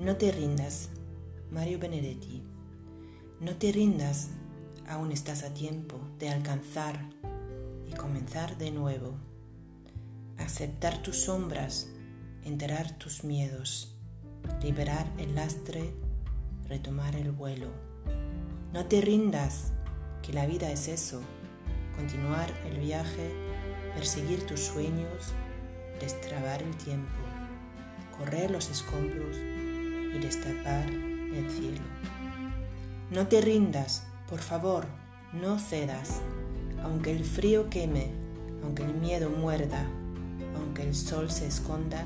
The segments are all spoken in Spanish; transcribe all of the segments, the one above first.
No te rindas, Mario Benedetti. No te rindas, aún estás a tiempo de alcanzar y comenzar de nuevo. Aceptar tus sombras, enterar tus miedos, liberar el lastre, retomar el vuelo. No te rindas, que la vida es eso, continuar el viaje, perseguir tus sueños, destrabar el tiempo, correr los escombros y destapar el cielo. No te rindas, por favor, no cedas, aunque el frío queme, aunque el miedo muerda, aunque el sol se esconda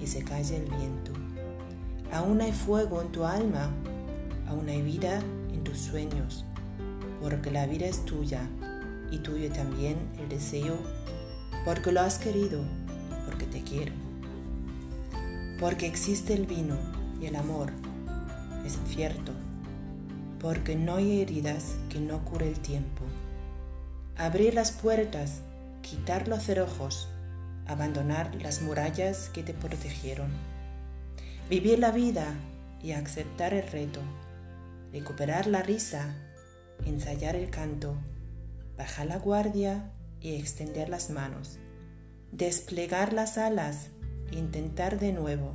y se calle el viento. Aún hay fuego en tu alma, aún hay vida en tus sueños, porque la vida es tuya y tuyo también el deseo, porque lo has querido y porque te quiero. Porque existe el vino y el amor, es cierto, porque no hay heridas que no cure el tiempo. Abrir las puertas, quitar los cerrojos, abandonar las murallas que te protegieron. Vivir la vida y aceptar el reto, recuperar la risa, ensayar el canto, bajar la guardia y extender las manos, desplegar las alas, intentar de nuevo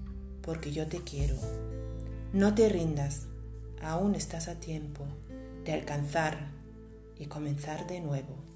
porque yo te quiero. No te rindas, aún estás a tiempo de alcanzar y comenzar de nuevo.